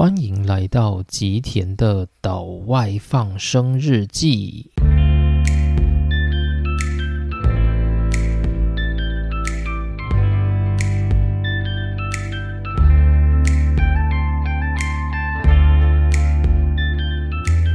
欢迎来到吉田的岛外放生日记。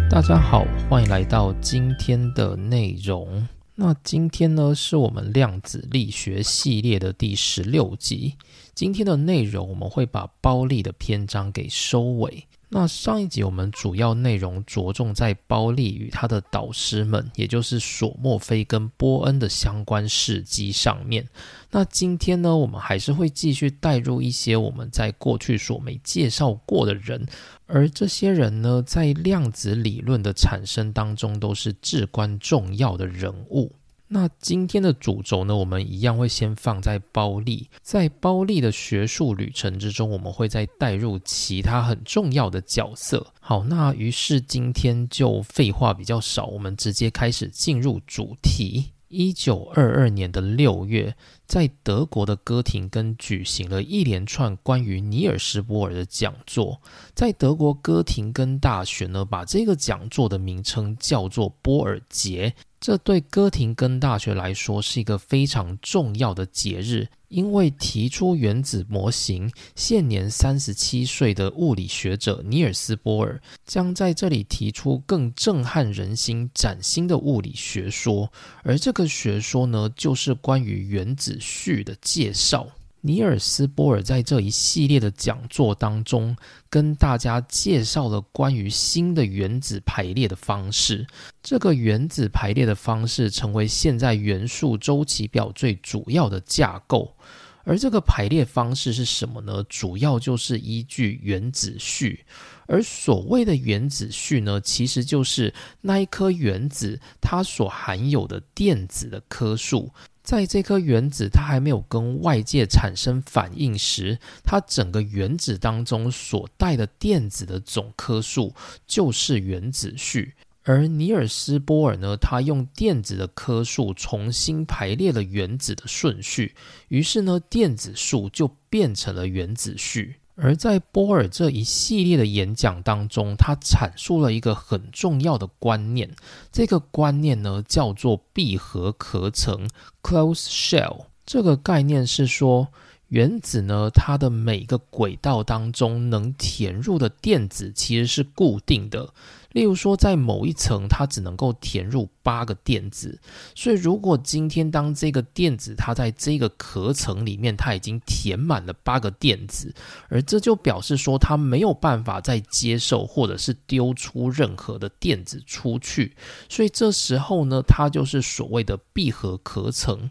大家好，欢迎来到今天的内容。那今天呢，是我们量子力学系列的第十六集。今天的内容，我们会把包利的篇章给收尾。那上一集我们主要内容着重在包利与他的导师们，也就是索莫菲跟波恩的相关事迹上面。那今天呢，我们还是会继续带入一些我们在过去所没介绍过的人，而这些人呢，在量子理论的产生当中都是至关重要的人物。那今天的主轴呢，我们一样会先放在包利，在包利的学术旅程之中，我们会再带入其他很重要的角色。好，那于是今天就废话比较少，我们直接开始进入主题。一九二二年的六月，在德国的哥廷根举行了一连串关于尼尔斯波尔的讲座，在德国哥廷根大学呢，把这个讲座的名称叫做波尔节。这对哥廷根大学来说是一个非常重要的节日，因为提出原子模型、现年三十七岁的物理学者尼尔斯·波尔将在这里提出更震撼人心、崭新的物理学说，而这个学说呢，就是关于原子序的介绍。尼尔斯·波尔在这一系列的讲座当中，跟大家介绍了关于新的原子排列的方式。这个原子排列的方式成为现在元素周期表最主要的架构。而这个排列方式是什么呢？主要就是依据原子序。而所谓的原子序呢，其实就是那一颗原子它所含有的电子的颗数。在这颗原子它还没有跟外界产生反应时，它整个原子当中所带的电子的总颗数就是原子序。而尼尔斯·波尔呢，他用电子的颗数重新排列了原子的顺序，于是呢，电子数就变成了原子序。而在波尔这一系列的演讲当中，他阐述了一个很重要的观念。这个观念呢，叫做闭合壳层 （closed shell）。这个概念是说，原子呢，它的每个轨道当中能填入的电子其实是固定的。例如说，在某一层，它只能够填入八个电子，所以如果今天当这个电子它在这个壳层里面，它已经填满了八个电子，而这就表示说它没有办法再接受或者是丢出任何的电子出去，所以这时候呢，它就是所谓的闭合壳层。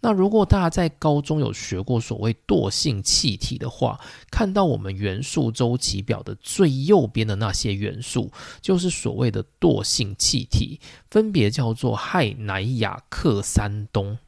那如果大家在高中有学过所谓惰性气体的话，看到我们元素周期表的最右边的那些元素，就是所谓的惰性气体，分别叫做氦、氖、氩、氪、三氡。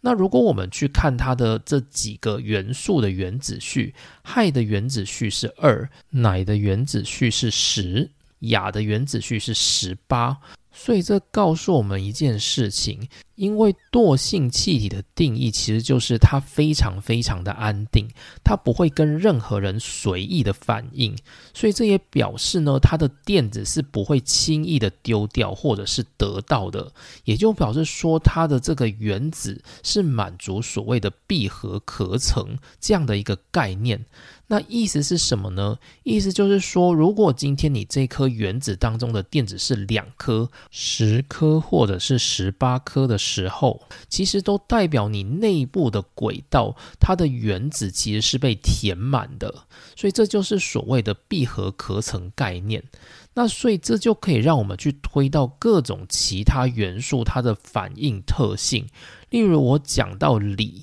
那如果我们去看它的这几个元素的原子序，氦的原子序是二，氖的原子序是十，氩的原子序是十八。所以这告诉我们一件事情，因为惰性气体的定义其实就是它非常非常的安定，它不会跟任何人随意的反应，所以这也表示呢，它的电子是不会轻易的丢掉或者是得到的，也就表示说它的这个原子是满足所谓的闭合壳层这样的一个概念。那意思是什么呢？意思就是说，如果今天你这颗原子当中的电子是两颗、十颗或者是十八颗的时候，其实都代表你内部的轨道它的原子其实是被填满的，所以这就是所谓的闭合壳层概念。那所以这就可以让我们去推到各种其他元素它的反应特性，例如我讲到锂。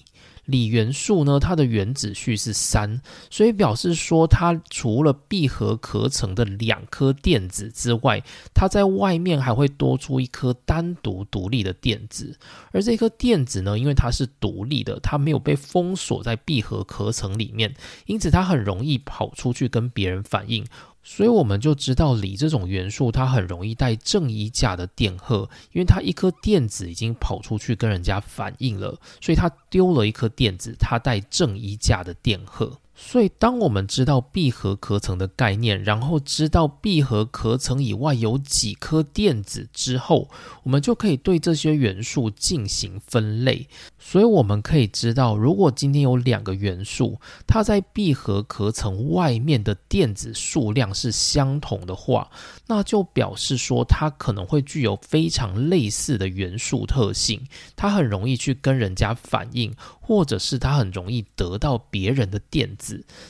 锂元素呢，它的原子序是三，所以表示说它除了闭合壳层的两颗电子之外，它在外面还会多出一颗单独独立的电子。而这颗电子呢，因为它是独立的，它没有被封锁在闭合壳层里面，因此它很容易跑出去跟别人反应。所以我们就知道锂这种元素，它很容易带正一价的电荷，因为它一颗电子已经跑出去跟人家反应了，所以它丢了一颗电子，它带正一价的电荷。所以，当我们知道闭合壳层的概念，然后知道闭合壳层以外有几颗电子之后，我们就可以对这些元素进行分类。所以，我们可以知道，如果今天有两个元素，它在闭合壳层外面的电子数量是相同的话，那就表示说它可能会具有非常类似的元素特性，它很容易去跟人家反应。或者是它很容易得到别人的电子，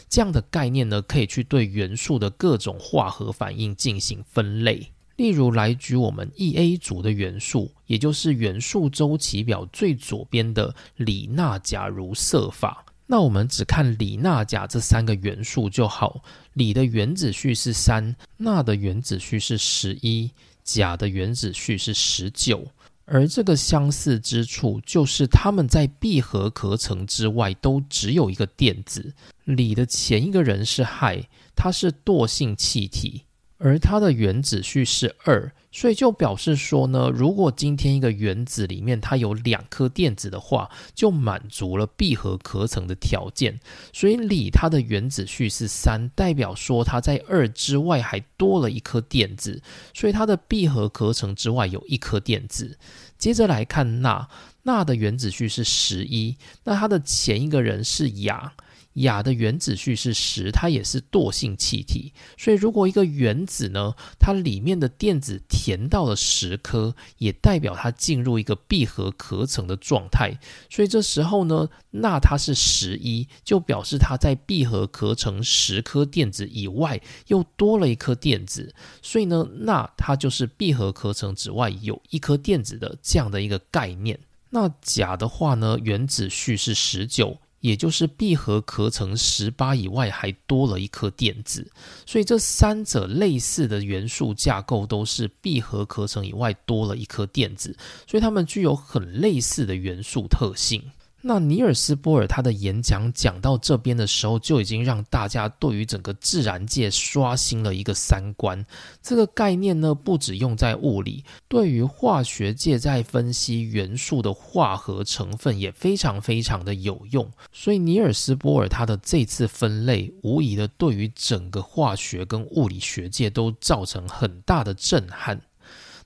这样的概念呢，可以去对元素的各种化合反应进行分类。例如，来举我们 E A 组的元素，也就是元素周期表最左边的锂、钠、钾、铷、铯、法。那我们只看锂、钠、钾这三个元素就好。锂的原子序是三，钠的原子序是十一，钾的原子序是十九。而这个相似之处，就是它们在闭合壳层之外都只有一个电子。锂的前一个人是氦，它是惰性气体。而它的原子序是二，所以就表示说呢，如果今天一个原子里面它有两颗电子的话，就满足了闭合壳层的条件。所以锂它的原子序是三，代表说它在二之外还多了一颗电子，所以它的闭合壳层之外有一颗电子。接着来看钠，钠的原子序是十一，那它的前一个人是氧。氩的原子序是十，它也是惰性气体。所以，如果一个原子呢，它里面的电子填到了十颗，也代表它进入一个闭合壳层的状态。所以这时候呢，钠它是十一，就表示它在闭合壳层十颗电子以外又多了一颗电子。所以呢，钠它就是闭合壳层之外有一颗电子的这样的一个概念。那钾的话呢，原子序是十九。也就是闭合壳层十八以外还多了一颗电子，所以这三者类似的元素架构都是闭合壳层以外多了一颗电子，所以它们具有很类似的元素特性。那尼尔斯波尔他的演讲讲到这边的时候，就已经让大家对于整个自然界刷新了一个三观。这个概念呢，不只用在物理，对于化学界在分析元素的化合成分也非常非常的有用。所以尼尔斯波尔他的这次分类，无疑的对于整个化学跟物理学界都造成很大的震撼。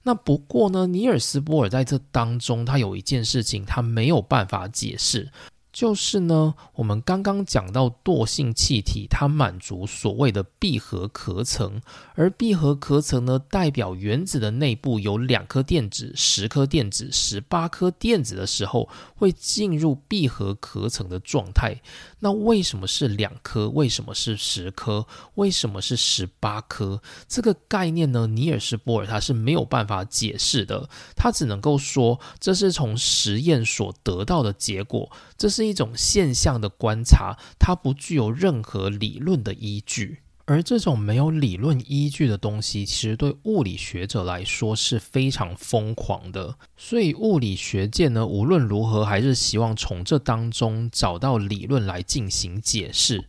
那不过呢，尼尔斯波尔在这当中，他有一件事情他没有办法解释，就是呢，我们刚刚讲到惰性气体，它满足所谓的闭合壳层，而闭合壳层呢，代表原子的内部有两颗电子、十颗电子、十八颗电子的时候，会进入闭合壳层的状态。那为什么是两颗？为什么是十颗？为什么是十八颗？这个概念呢？尼尔斯波尔他是没有办法解释的，他只能够说这是从实验所得到的结果，这是一种现象的观察，它不具有任何理论的依据。而这种没有理论依据的东西，其实对物理学者来说是非常疯狂的。所以物理学界呢，无论如何还是希望从这当中找到理论来进行解释。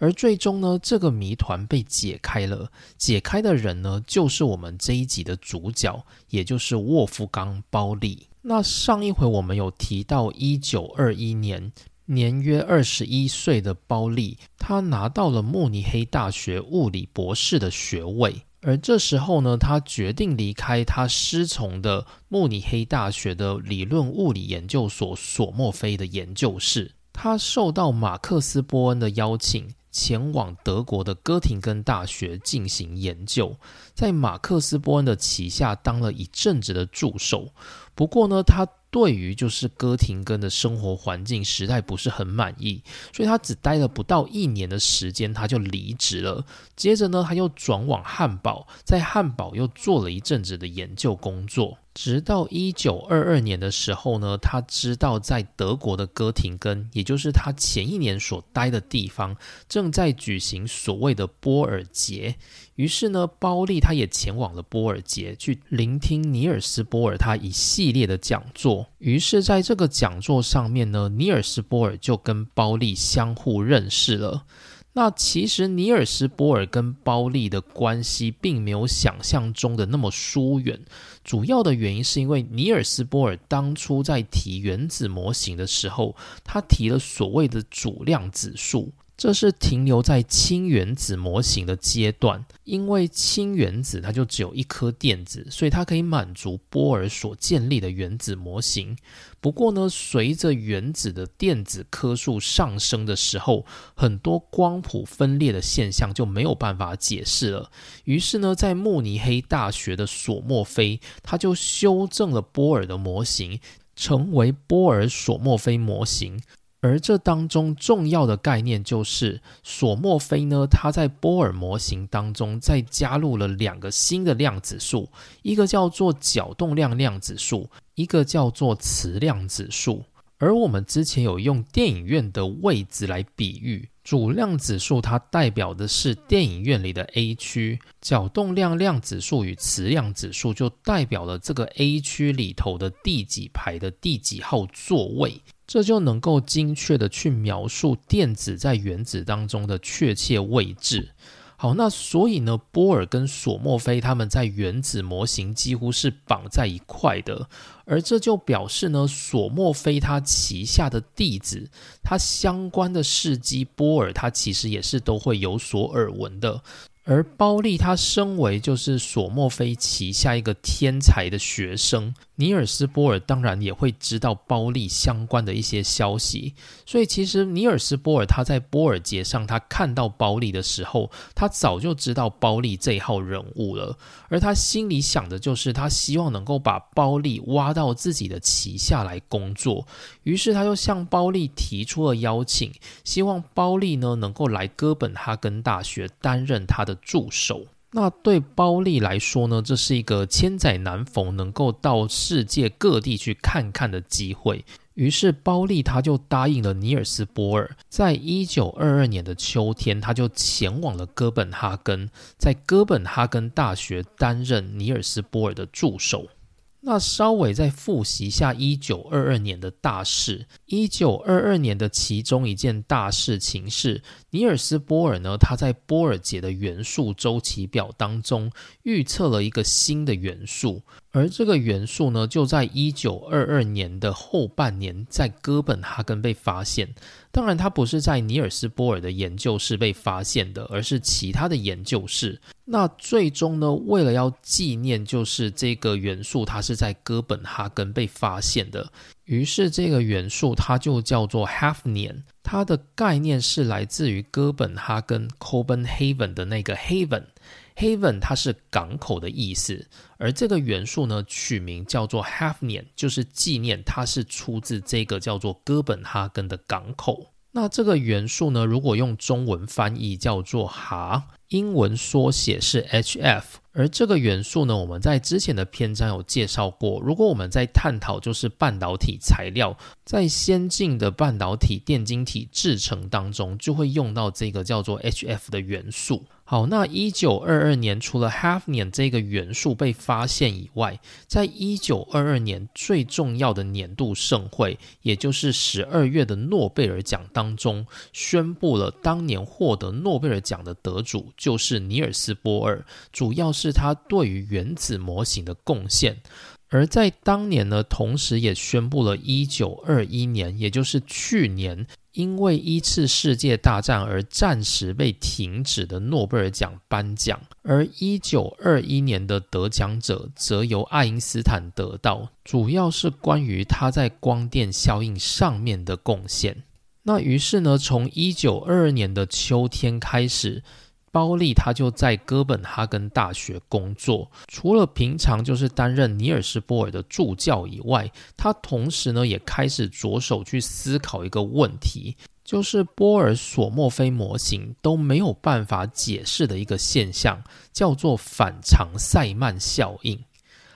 而最终呢，这个谜团被解开了。解开的人呢，就是我们这一集的主角，也就是沃夫冈·包利。那上一回我们有提到，一九二一年。年约二十一岁的包利，他拿到了慕尼黑大学物理博士的学位。而这时候呢，他决定离开他师从的慕尼黑大学的理论物理研究所索莫菲的研究室。他受到马克思·波恩的邀请，前往德国的哥廷根大学进行研究，在马克思·波恩的旗下当了一阵子的助手。不过呢，他。对于就是哥廷根的生活环境实在不是很满意，所以他只待了不到一年的时间，他就离职了。接着呢，他又转往汉堡，在汉堡又做了一阵子的研究工作。直到一九二二年的时候呢，他知道在德国的哥廷根，也就是他前一年所待的地方，正在举行所谓的波尔节。于是呢，包利他也前往了波尔节，去聆听尼尔斯波尔他一系列的讲座。于是，在这个讲座上面呢，尼尔斯波尔就跟包利相互认识了。那其实尼尔斯波尔跟包利的关系并没有想象中的那么疏远，主要的原因是因为尼尔斯波尔当初在提原子模型的时候，他提了所谓的主量子数。这是停留在氢原子模型的阶段，因为氢原子它就只有一颗电子，所以它可以满足波尔所建立的原子模型。不过呢，随着原子的电子颗数上升的时候，很多光谱分裂的现象就没有办法解释了。于是呢，在慕尼黑大学的索莫菲，他就修正了波尔的模型，成为波尔索莫菲模型。而这当中重要的概念就是，索莫菲呢，他在波尔模型当中再加入了两个新的量子数，一个叫做角动量量子数，一个叫做磁量子数。而我们之前有用电影院的位置来比喻，主量子数它代表的是电影院里的 A 区，角动量量子数与磁量子数就代表了这个 A 区里头的第几排的第几号座位。这就能够精确的去描述电子在原子当中的确切位置。好，那所以呢，波尔跟索莫菲他们在原子模型几乎是绑在一块的，而这就表示呢，索莫菲他旗下的弟子，他相关的事迹，波尔他其实也是都会有所耳闻的。而包利他身为就是索莫菲旗下一个天才的学生，尼尔斯波尔当然也会知道包利相关的一些消息。所以其实尼尔斯波尔他在波尔节上他看到包利的时候，他早就知道包利这一号人物了。而他心里想的就是他希望能够把包利挖到自己的旗下来工作。于是他就向包利提出了邀请，希望包利呢能够来哥本哈根大学担任他的。助手，那对包利来说呢，这是一个千载难逢能够到世界各地去看看的机会。于是包利他就答应了尼尔斯波尔，在一九二二年的秋天，他就前往了哥本哈根，在哥本哈根大学担任尼尔斯波尔的助手。那稍微再复习一下一九二二年的大事。一九二二年的其中一件大事情是，尼尔斯波尔呢，他在波尔节的元素周期表当中预测了一个新的元素。而这个元素呢，就在一九二二年的后半年，在哥本哈根被发现。当然，它不是在尼尔斯波尔的研究室被发现的，而是其他的研究室。那最终呢，为了要纪念，就是这个元素，它是在哥本哈根被发现的。于是，这个元素它就叫做 Hafnium，它的概念是来自于哥本哈根 Copenhagen 的那个 Haven。Haven 它是港口的意思，而这个元素呢取名叫做 Hafnium，就是纪念它是出自这个叫做哥本哈根的港口。那这个元素呢，如果用中文翻译叫做哈，英文缩写是 HF。而这个元素呢，我们在之前的篇章有介绍过。如果我们在探讨就是半导体材料，在先进的半导体电晶体制成当中，就会用到这个叫做 HF 的元素。好，那一九二二年，除了 Hafnium 这个元素被发现以外，在一九二二年最重要的年度盛会，也就是十二月的诺贝尔奖当中，宣布了当年获得诺贝尔奖的得主就是尼尔斯波尔，主要是他对于原子模型的贡献。而在当年呢，同时也宣布了一九二一年，也就是去年。因为一次世界大战而暂时被停止的诺贝尔奖颁奖，而一九二一年的得奖者则由爱因斯坦得到，主要是关于他在光电效应上面的贡献。那于是呢，从一九二二年的秋天开始。包利他就在哥本哈根大学工作，除了平常就是担任尼尔斯波尔的助教以外，他同时呢也开始着手去思考一个问题，就是波尔索莫菲模型都没有办法解释的一个现象，叫做反常塞曼效应。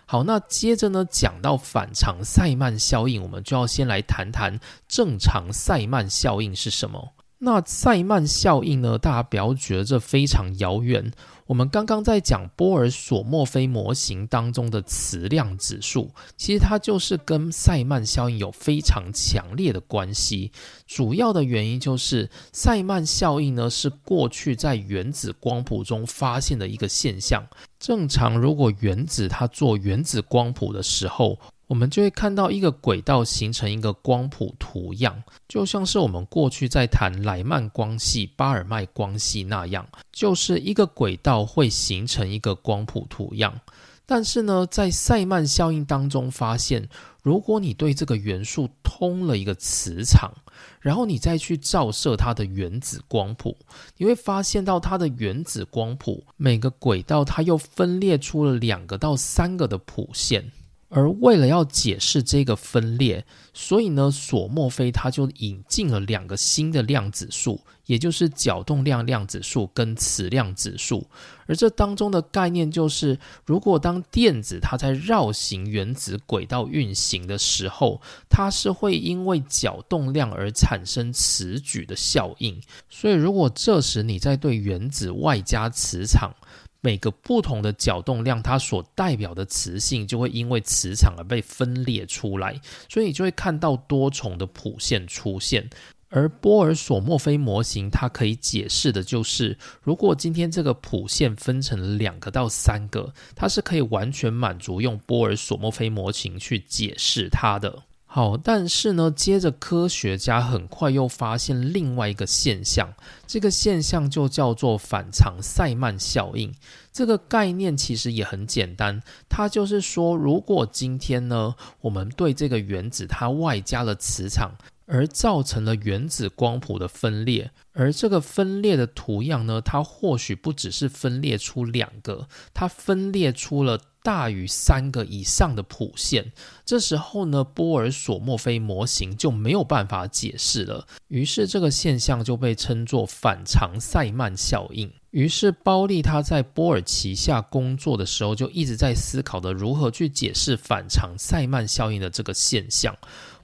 好，那接着呢讲到反常塞曼效应，我们就要先来谈谈正常塞曼效应是什么。那塞曼效应呢？大家不要觉得这非常遥远。我们刚刚在讲波尔索莫菲模型当中的磁量指数，其实它就是跟塞曼效应有非常强烈的关系。主要的原因就是塞曼效应呢是过去在原子光谱中发现的一个现象。正常，如果原子它做原子光谱的时候，我们就会看到一个轨道形成一个光谱图样，就像是我们过去在谈莱曼光系、巴尔麦光系那样，就是一个轨道会形成一个光谱图样。但是呢，在塞曼效应当中发现，如果你对这个元素通了一个磁场，然后你再去照射它的原子光谱，你会发现到它的原子光谱每个轨道它又分裂出了两个到三个的谱线。而为了要解释这个分裂，所以呢，索莫菲他就引进了两个新的量子数，也就是角动量量子数跟磁量子数。而这当中的概念就是，如果当电子它在绕行原子轨道运行的时候，它是会因为角动量而产生磁矩的效应。所以，如果这时你在对原子外加磁场，每个不同的角动量，它所代表的磁性就会因为磁场而被分裂出来，所以就会看到多重的谱线出现。而波尔索莫菲模型，它可以解释的就是，如果今天这个谱线分成了两个到三个，它是可以完全满足用波尔索莫菲模型去解释它的。好，但是呢，接着科学家很快又发现另外一个现象，这个现象就叫做反常塞曼效应。这个概念其实也很简单，它就是说，如果今天呢，我们对这个原子它外加了磁场，而造成了原子光谱的分裂，而这个分裂的图样呢，它或许不只是分裂出两个，它分裂出了。大于三个以上的谱线，这时候呢，波尔索莫菲模型就没有办法解释了。于是这个现象就被称作反常塞曼效应。于是包利他在波尔旗下工作的时候，就一直在思考的如何去解释反常塞曼效应的这个现象。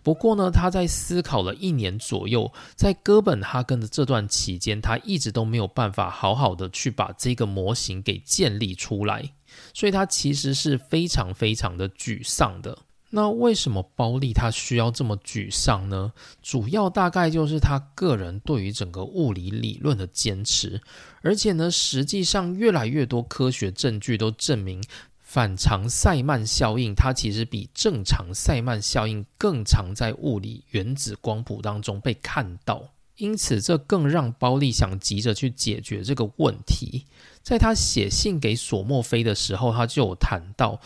不过呢，他在思考了一年左右，在哥本哈根的这段期间，他一直都没有办法好好的去把这个模型给建立出来。所以他其实是非常非常的沮丧的。那为什么包利他需要这么沮丧呢？主要大概就是他个人对于整个物理理论的坚持，而且呢，实际上越来越多科学证据都证明，反常塞曼效应它其实比正常塞曼效应更常在物理原子光谱当中被看到。因此，这更让包利想急着去解决这个问题。在他写信给索莫菲的时候，他就有谈到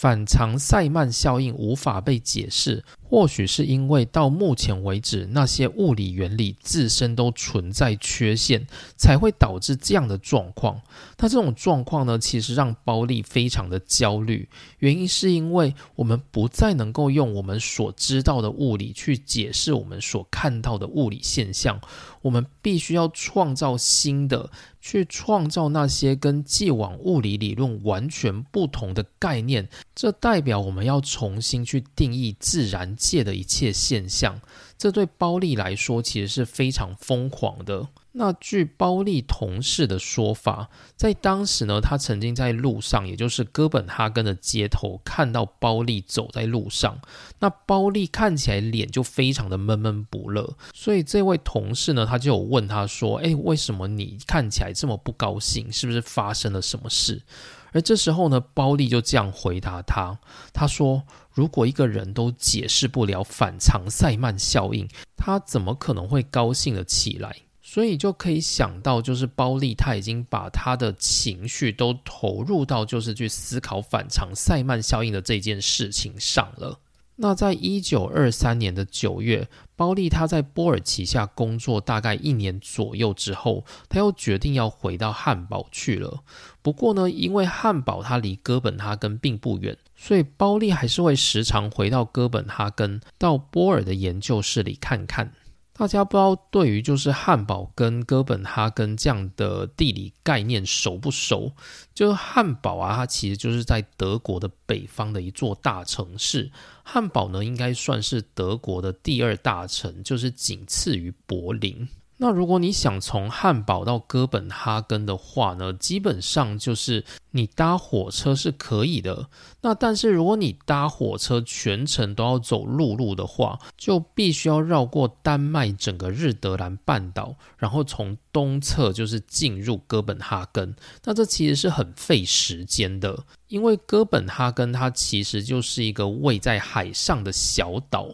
反常塞曼效应无法被解释。或许是因为到目前为止，那些物理原理自身都存在缺陷，才会导致这样的状况。那这种状况呢，其实让包利非常的焦虑。原因是因为我们不再能够用我们所知道的物理去解释我们所看到的物理现象，我们必须要创造新的，去创造那些跟既往物理理论完全不同的概念。这代表我们要重新去定义自然。界的一切现象，这对包利来说其实是非常疯狂的。那据包利同事的说法，在当时呢，他曾经在路上，也就是哥本哈根的街头，看到包利走在路上。那包利看起来脸就非常的闷闷不乐，所以这位同事呢，他就有问他说：“哎，为什么你看起来这么不高兴？是不是发生了什么事？”而这时候呢，包利就这样回答他：“他说。”如果一个人都解释不了反常塞曼效应，他怎么可能会高兴的起来？所以就可以想到，就是包利他已经把他的情绪都投入到就是去思考反常塞曼效应的这件事情上了。那在一九二三年的九月，包利他在波尔旗下工作大概一年左右之后，他又决定要回到汉堡去了。不过呢，因为汉堡它离哥本哈根并不远。所以包利还是会时常回到哥本哈根，到波尔的研究室里看看。大家不知道对于就是汉堡跟哥本哈根这样的地理概念熟不熟？就是汉堡啊，它其实就是在德国的北方的一座大城市。汉堡呢，应该算是德国的第二大城，就是仅次于柏林。那如果你想从汉堡到哥本哈根的话呢，基本上就是你搭火车是可以的。那但是如果你搭火车全程都要走陆路的话，就必须要绕过丹麦整个日德兰半岛，然后从东侧就是进入哥本哈根。那这其实是很费时间的，因为哥本哈根它其实就是一个位在海上的小岛。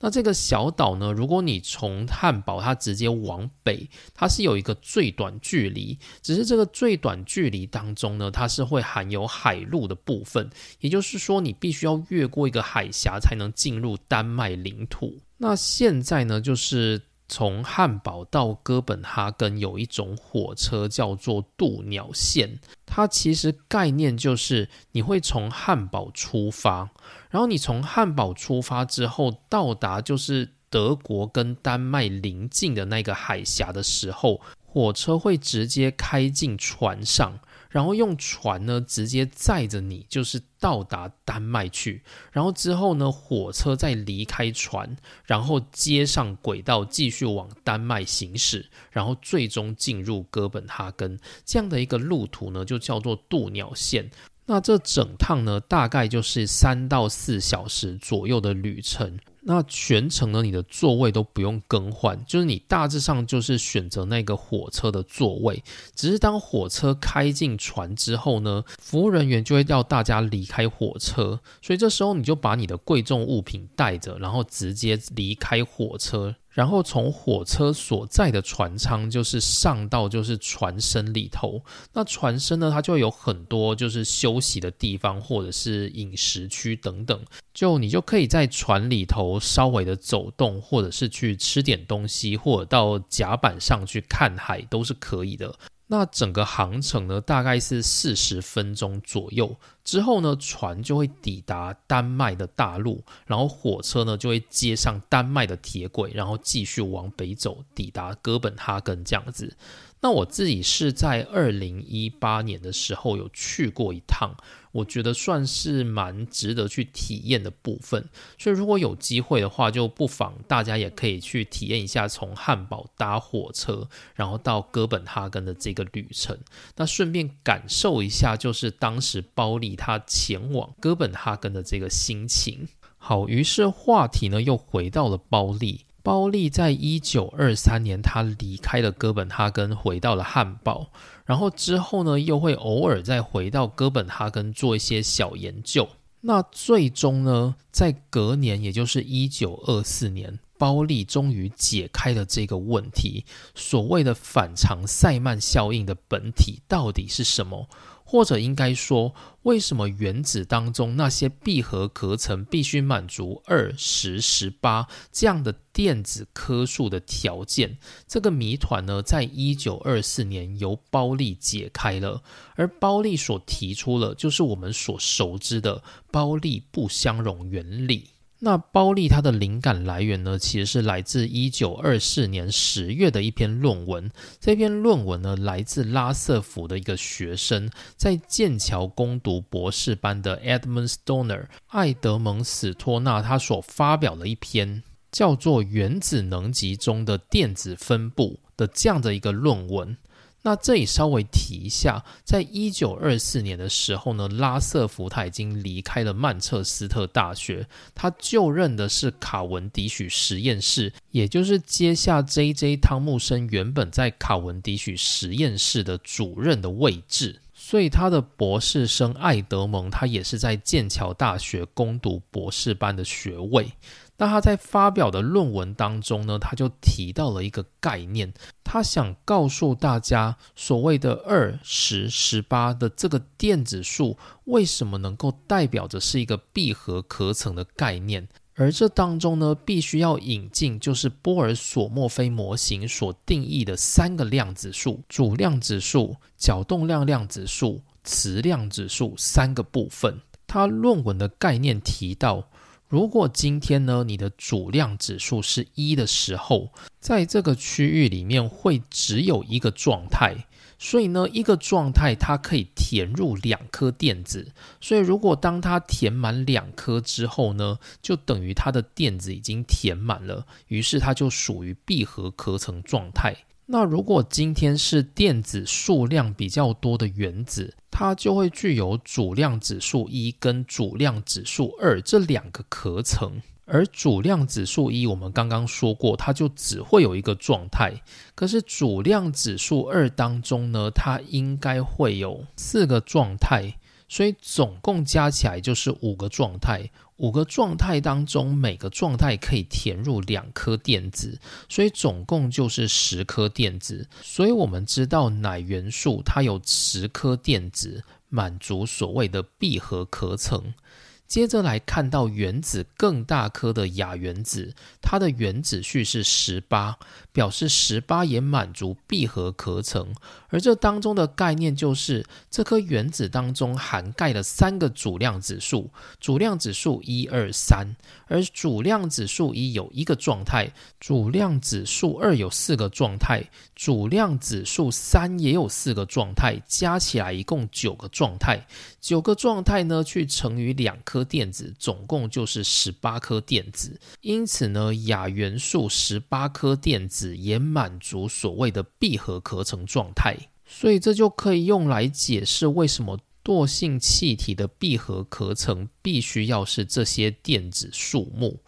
那这个小岛呢？如果你从汉堡它直接往北，它是有一个最短距离，只是这个最短距离当中呢，它是会含有海陆的部分，也就是说，你必须要越过一个海峡才能进入丹麦领土。那现在呢，就是从汉堡到哥本哈根有一种火车叫做渡鸟线，它其实概念就是你会从汉堡出发。然后你从汉堡出发之后，到达就是德国跟丹麦邻近的那个海峡的时候，火车会直接开进船上。然后用船呢，直接载着你，就是到达丹麦去。然后之后呢，火车再离开船，然后接上轨道，继续往丹麦行驶，然后最终进入哥本哈根。这样的一个路途呢，就叫做渡鸟线。那这整趟呢，大概就是三到四小时左右的旅程。那全程呢，你的座位都不用更换，就是你大致上就是选择那个火车的座位。只是当火车开进船之后呢，服务人员就会要大家离开火车，所以这时候你就把你的贵重物品带着，然后直接离开火车。然后从火车所在的船舱，就是上到就是船身里头。那船身呢，它就会有很多就是休息的地方，或者是饮食区等等。就你就可以在船里头稍微的走动，或者是去吃点东西，或者到甲板上去看海，都是可以的。那整个航程呢，大概是四十分钟左右。之后呢，船就会抵达丹麦的大陆，然后火车呢就会接上丹麦的铁轨，然后继续往北走，抵达哥本哈根这样子。那我自己是在二零一八年的时候有去过一趟，我觉得算是蛮值得去体验的部分。所以如果有机会的话，就不妨大家也可以去体验一下从汉堡搭火车，然后到哥本哈根的这个旅程。那顺便感受一下，就是当时包利他前往哥本哈根的这个心情。好，于是话题呢又回到了包利。包利在一九二三年，他离开了哥本哈根，回到了汉堡。然后之后呢，又会偶尔再回到哥本哈根做一些小研究。那最终呢，在隔年，也就是一九二四年，包利终于解开了这个问题：所谓的反常塞曼效应的本体到底是什么？或者应该说，为什么原子当中那些闭合壳层必须满足二、十、十八这样的电子颗数的条件？这个谜团呢，在一九二四年由包利解开了，而包利所提出了就是我们所熟知的包利不相容原理。那包利他的灵感来源呢，其实是来自一九二四年十月的一篇论文。这篇论文呢，来自拉瑟福的一个学生，在剑桥攻读博士班的 Edmund Stoner 艾德蒙斯托纳，他所发表的一篇叫做《原子能级中的电子分布》的这样的一个论文。那这里稍微提一下，在一九二四年的时候呢，拉瑟福他已经离开了曼彻斯特大学，他就任的是卡文迪许实验室，也就是接下 J.J. 汤姆森原本在卡文迪许实验室的主任的位置。所以他的博士生艾德蒙，他也是在剑桥大学攻读博士班的学位。那他在发表的论文当中呢，他就提到了一个概念，他想告诉大家，所谓的二十十八的这个电子数，为什么能够代表着是一个闭合壳层的概念？而这当中呢，必须要引进就是波尔索莫菲模型所定义的三个量子数：主量子数、角动量量子数、磁量子数三个部分。他论文的概念提到。如果今天呢，你的主量指数是一的时候，在这个区域里面会只有一个状态，所以呢，一个状态它可以填入两颗电子，所以如果当它填满两颗之后呢，就等于它的电子已经填满了，于是它就属于闭合壳层状态。那如果今天是电子数量比较多的原子，它就会具有主量子数一跟主量子数二这两个壳层。而主量子数一，我们刚刚说过，它就只会有一个状态。可是主量子数二当中呢，它应该会有四个状态，所以总共加起来就是五个状态。五个状态当中，每个状态可以填入两颗电子，所以总共就是十颗电子。所以我们知道奶元素它有十颗电子，满足所谓的闭合壳层。接着来看到原子更大颗的亚原子，它的原子序是十八，表示十八也满足闭合壳层。而这当中的概念就是，这颗原子当中涵盖了三个主量子数，主量子数一二三，而主量子数一有一个状态，主量子数二有四个状态，主量子数三也有四个状态，加起来一共九个状态。九个状态呢，去乘以两颗电子，总共就是十八颗电子。因此呢，亚元素十八颗电子也满足所谓的闭合壳层状态。所以这就可以用来解释为什么惰性气体的闭合壳层必须要是这些电子数目。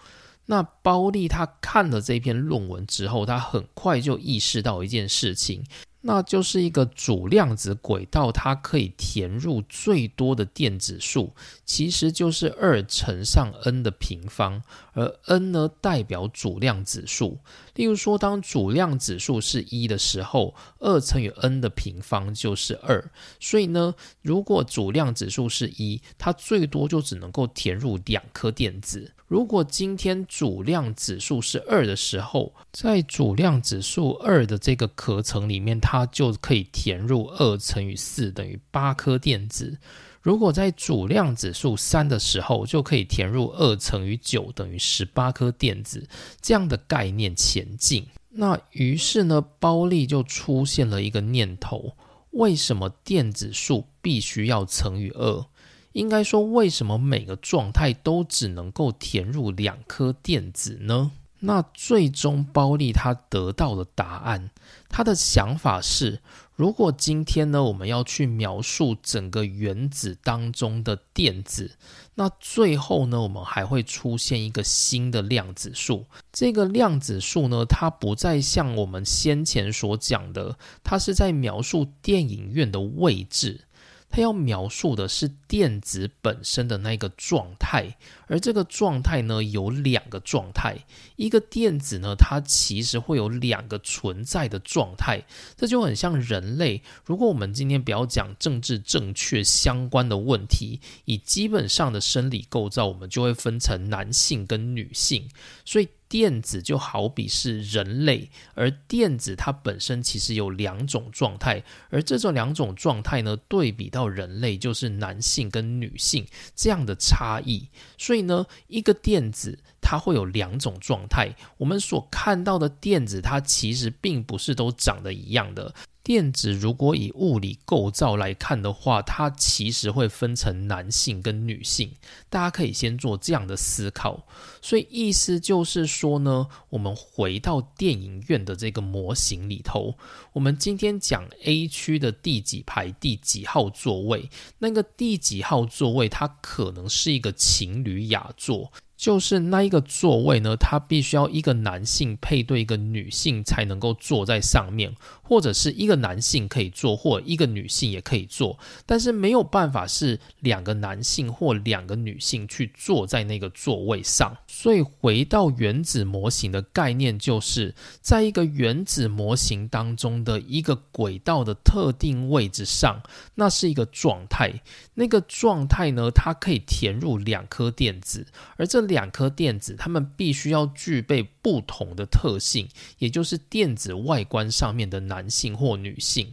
那包利他看了这篇论文之后，他很快就意识到一件事情。那就是一个主量子轨道，它可以填入最多的电子数，其实就是二乘上 n 的平方，而 n 呢代表主量子数。例如说，当主量子数是一的时候，二乘以 n 的平方就是二。所以呢，如果主量子数是一，它最多就只能够填入两颗电子。如果今天主量子数是二的时候，在主量子数二的这个壳层里面，它就可以填入二乘以四等于八颗电子。如果在主量子数三的时候，就可以填入二乘以九等于十八颗电子。这样的概念前进，那于是呢，包利就出现了一个念头：为什么电子数必须要乘以二？应该说，为什么每个状态都只能够填入两颗电子呢？那最终包利他得到的答案，他的想法是：如果今天呢，我们要去描述整个原子当中的电子，那最后呢，我们还会出现一个新的量子数。这个量子数呢，它不再像我们先前所讲的，它是在描述电影院的位置。它要描述的是电子本身的那个状态，而这个状态呢有两个状态。一个电子呢，它其实会有两个存在的状态，这就很像人类。如果我们今天不要讲政治正确相关的问题，以基本上的生理构造，我们就会分成男性跟女性，所以。电子就好比是人类，而电子它本身其实有两种状态，而这种两种状态呢，对比到人类就是男性跟女性这样的差异。所以呢，一个电子它会有两种状态。我们所看到的电子，它其实并不是都长得一样的。电子如果以物理构造来看的话，它其实会分成男性跟女性。大家可以先做这样的思考。所以意思就是说呢，我们回到电影院的这个模型里头，我们今天讲 A 区的第几排第几号座位，那个第几号座位它可能是一个情侣雅座。就是那一个座位呢，它必须要一个男性配对一个女性才能够坐在上面，或者是一个男性可以坐，或一个女性也可以坐，但是没有办法是两个男性或两个女性去坐在那个座位上。所以回到原子模型的概念，就是在一个原子模型当中的一个轨道的特定位置上，那是一个状态。那个状态呢，它可以填入两颗电子，而这两颗电子，它们必须要具备不同的特性，也就是电子外观上面的难男性或女性。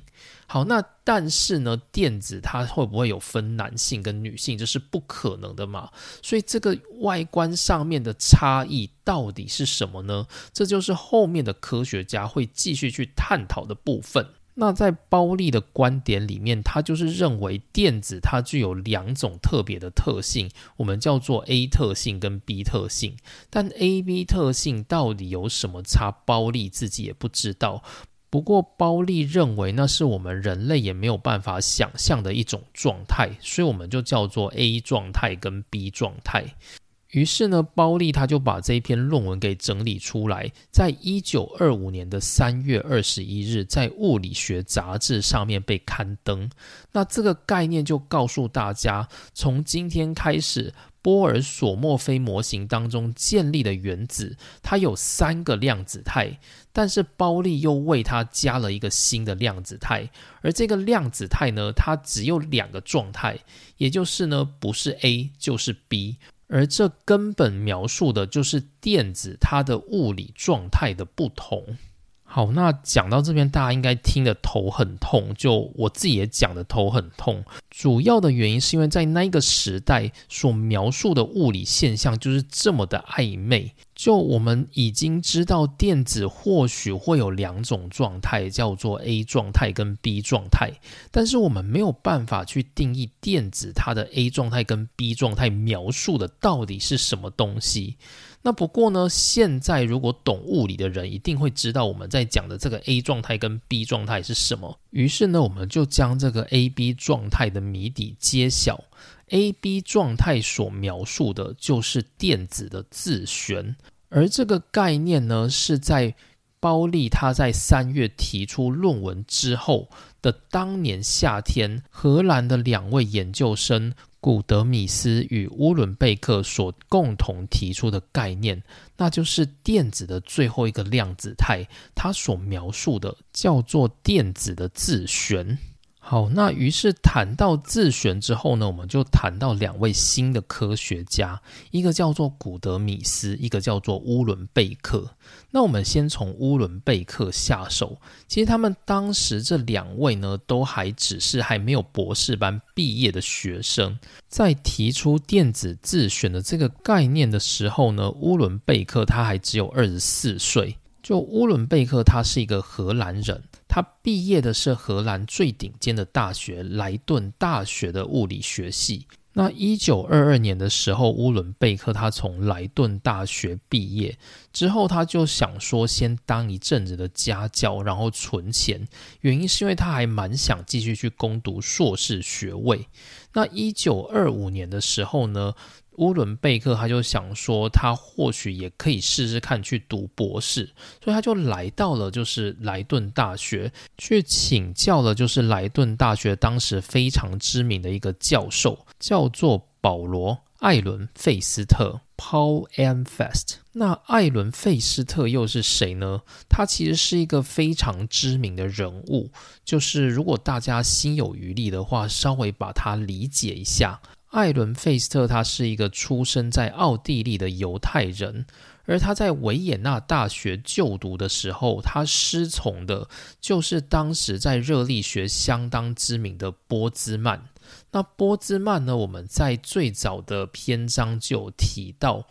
好，那但是呢，电子它会不会有分男性跟女性？这是不可能的嘛。所以这个外观上面的差异到底是什么呢？这就是后面的科学家会继续去探讨的部分。那在包利的观点里面，他就是认为电子它具有两种特别的特性，我们叫做 A 特性跟 B 特性。但 A、B 特性到底有什么差？包利自己也不知道。不过包利认为那是我们人类也没有办法想象的一种状态，所以我们就叫做 A 状态跟 B 状态。于是呢，包利他就把这篇论文给整理出来，在一九二五年的三月二十一日，在物理学杂志上面被刊登。那这个概念就告诉大家，从今天开始，波尔索莫菲模型当中建立的原子，它有三个量子态，但是包利又为它加了一个新的量子态，而这个量子态呢，它只有两个状态，也就是呢，不是 A 就是 B。而这根本描述的就是电子它的物理状态的不同。好，那讲到这边，大家应该听得头很痛，就我自己也讲的头很痛。主要的原因是因为在那个时代所描述的物理现象就是这么的暧昧。就我们已经知道电子或许会有两种状态，叫做 A 状态跟 B 状态，但是我们没有办法去定义电子它的 A 状态跟 B 状态描述的到底是什么东西。那不过呢，现在如果懂物理的人一定会知道我们在讲的这个 A 状态跟 B 状态是什么。于是呢，我们就将这个 A、B 状态的谜底揭晓。A、B 状态所描述的就是电子的自旋，而这个概念呢，是在包利他在三月提出论文之后的当年夏天，荷兰的两位研究生。古德米斯与乌伦贝克所共同提出的概念，那就是电子的最后一个量子态，它所描述的叫做电子的自旋。好，那于是谈到自旋之后呢，我们就谈到两位新的科学家，一个叫做古德米斯，一个叫做乌伦贝克。那我们先从乌伦贝克下手。其实他们当时这两位呢，都还只是还没有博士班毕业的学生，在提出电子自旋的这个概念的时候呢，乌伦贝克他还只有二十四岁。就乌伦贝克，他是一个荷兰人。他毕业的是荷兰最顶尖的大学莱顿大学的物理学系。那一九二二年的时候，乌伦贝克他从莱顿大学毕业之后，他就想说先当一阵子的家教，然后存钱。原因是因为他还蛮想继续去攻读硕士学位。那一九二五年的时候呢？乌伦贝克他就想说，他或许也可以试试看去读博士，所以他就来到了就是莱顿大学，去请教了就是莱顿大学当时非常知名的一个教授，叫做保罗·艾伦·费斯特 （Paul M. Fest）。那艾伦·费斯特又是谁呢？他其实是一个非常知名的人物，就是如果大家心有余力的话，稍微把它理解一下。艾伦·费斯特，他是一个出生在奥地利的犹太人，而他在维也纳大学就读的时候，他师从的就是当时在热力学相当知名的波兹曼。那波兹曼呢，我们在最早的篇章就有提到。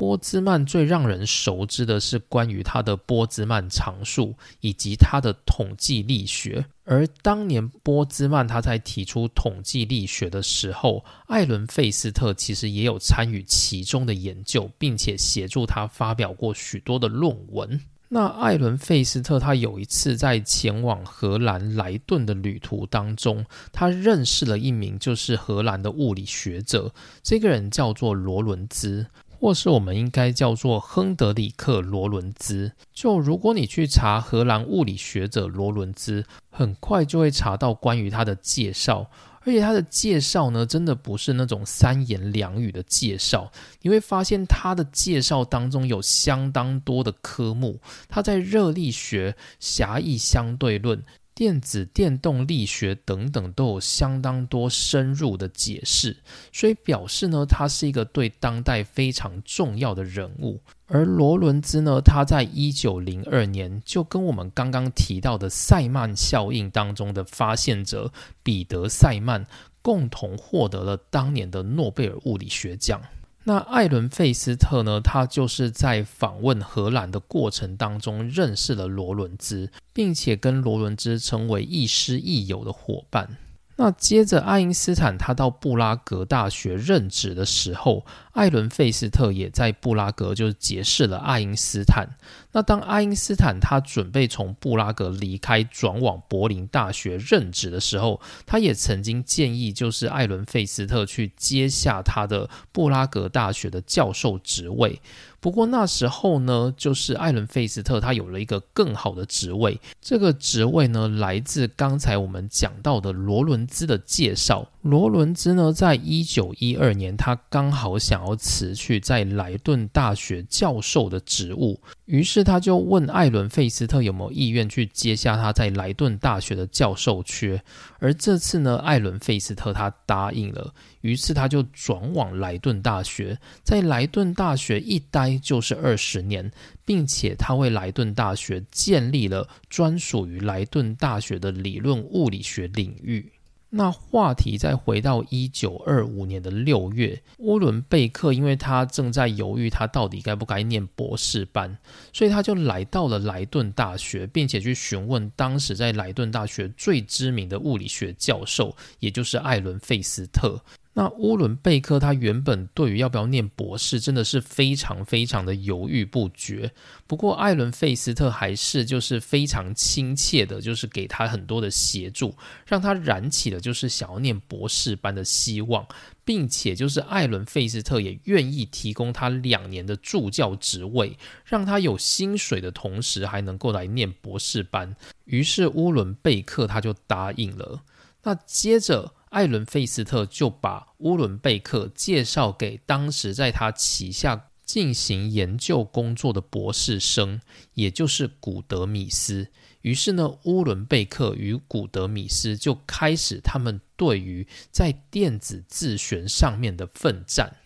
波兹曼最让人熟知的是关于他的波兹曼常数以及他的统计力学。而当年波兹曼他在提出统计力学的时候，艾伦·费斯特其实也有参与其中的研究，并且协助他发表过许多的论文。那艾伦·费斯特他有一次在前往荷兰莱顿的旅途当中，他认识了一名就是荷兰的物理学者，这个人叫做罗伦兹。或是我们应该叫做亨德里克·罗伦兹。就如果你去查荷兰物理学者罗伦兹，很快就会查到关于他的介绍。而且他的介绍呢，真的不是那种三言两语的介绍。你会发现他的介绍当中有相当多的科目。他在热力学、狭义相对论。电子电动力学等等都有相当多深入的解释，所以表示呢，他是一个对当代非常重要的人物。而罗伦兹呢，他在一九零二年就跟我们刚刚提到的塞曼效应当中的发现者彼得塞曼共同获得了当年的诺贝尔物理学奖。那艾伦·费斯特呢？他就是在访问荷兰的过程当中认识了罗伦兹，并且跟罗伦兹成为亦师亦友的伙伴。那接着，爱因斯坦他到布拉格大学任职的时候，艾伦·费斯特也在布拉格就结识了爱因斯坦。那当爱因斯坦他准备从布拉格离开，转往柏林大学任职的时候，他也曾经建议，就是艾伦费斯特去接下他的布拉格大学的教授职位。不过那时候呢，就是艾伦费斯特他有了一个更好的职位，这个职位呢来自刚才我们讲到的罗伦兹的介绍。罗伦兹呢，在一九一二年，他刚好想要辞去在莱顿大学教授的职务，于是他就问艾伦费斯特有没有意愿去接下他在莱顿大学的教授缺。而这次呢，艾伦费斯特他答应了，于是他就转往莱顿大学，在莱顿大学一待就是二十年，并且他为莱顿大学建立了专属于莱顿大学的理论物理学领域。那话题再回到一九二五年的六月，沃伦贝克因为他正在犹豫他到底该不该念博士班，所以他就来到了莱顿大学，并且去询问当时在莱顿大学最知名的物理学教授，也就是艾伦费斯特。那乌伦贝克他原本对于要不要念博士真的是非常非常的犹豫不决。不过艾伦费斯特还是就是非常亲切的，就是给他很多的协助，让他燃起了就是想要念博士班的希望，并且就是艾伦费斯特也愿意提供他两年的助教职位，让他有薪水的同时还能够来念博士班。于是乌伦贝克他就答应了。那接着。艾伦费斯特就把乌伦贝克介绍给当时在他旗下进行研究工作的博士生，也就是古德米斯。于是呢，乌伦贝克与古德米斯就开始他们对于在电子自旋上面的奋战。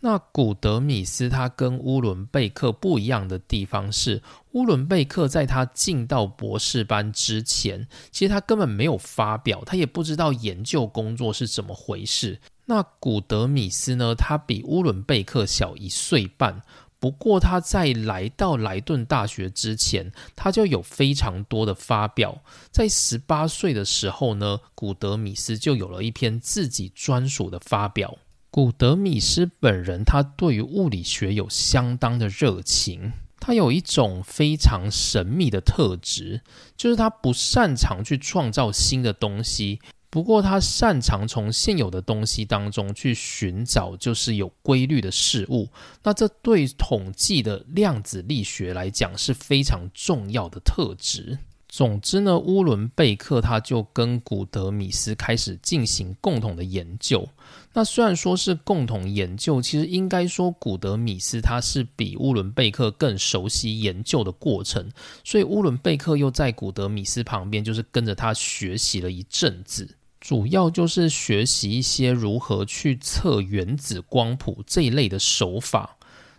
那古德米斯他跟乌伦贝克不一样的地方是，乌伦贝克在他进到博士班之前，其实他根本没有发表，他也不知道研究工作是怎么回事。那古德米斯呢，他比乌伦贝克小一岁半，不过他在来到莱顿大学之前，他就有非常多的发表。在十八岁的时候呢，古德米斯就有了一篇自己专属的发表。古德米斯本人，他对于物理学有相当的热情。他有一种非常神秘的特质，就是他不擅长去创造新的东西，不过他擅长从现有的东西当中去寻找，就是有规律的事物。那这对统计的量子力学来讲是非常重要的特质。总之呢，乌伦贝克他就跟古德米斯开始进行共同的研究。那虽然说是共同研究，其实应该说古德米斯他是比乌伦贝克更熟悉研究的过程，所以乌伦贝克又在古德米斯旁边，就是跟着他学习了一阵子，主要就是学习一些如何去测原子光谱这一类的手法。